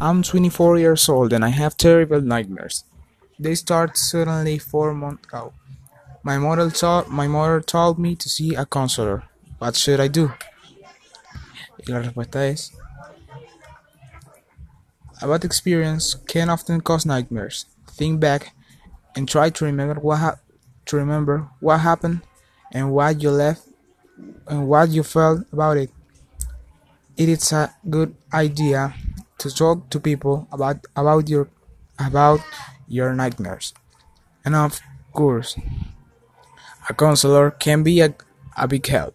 I'm twenty-four years old and I have terrible nightmares. They start suddenly four months ago. My mother told my mother told me to see a counselor. What should I do? Y la respuesta es: A bad experience can often cause nightmares. Think back and try to remember what to remember what happened and what you left and what you felt about it. It is a good idea to talk to people about about your about your nightmares. And of course, a counselor can be a, a big help.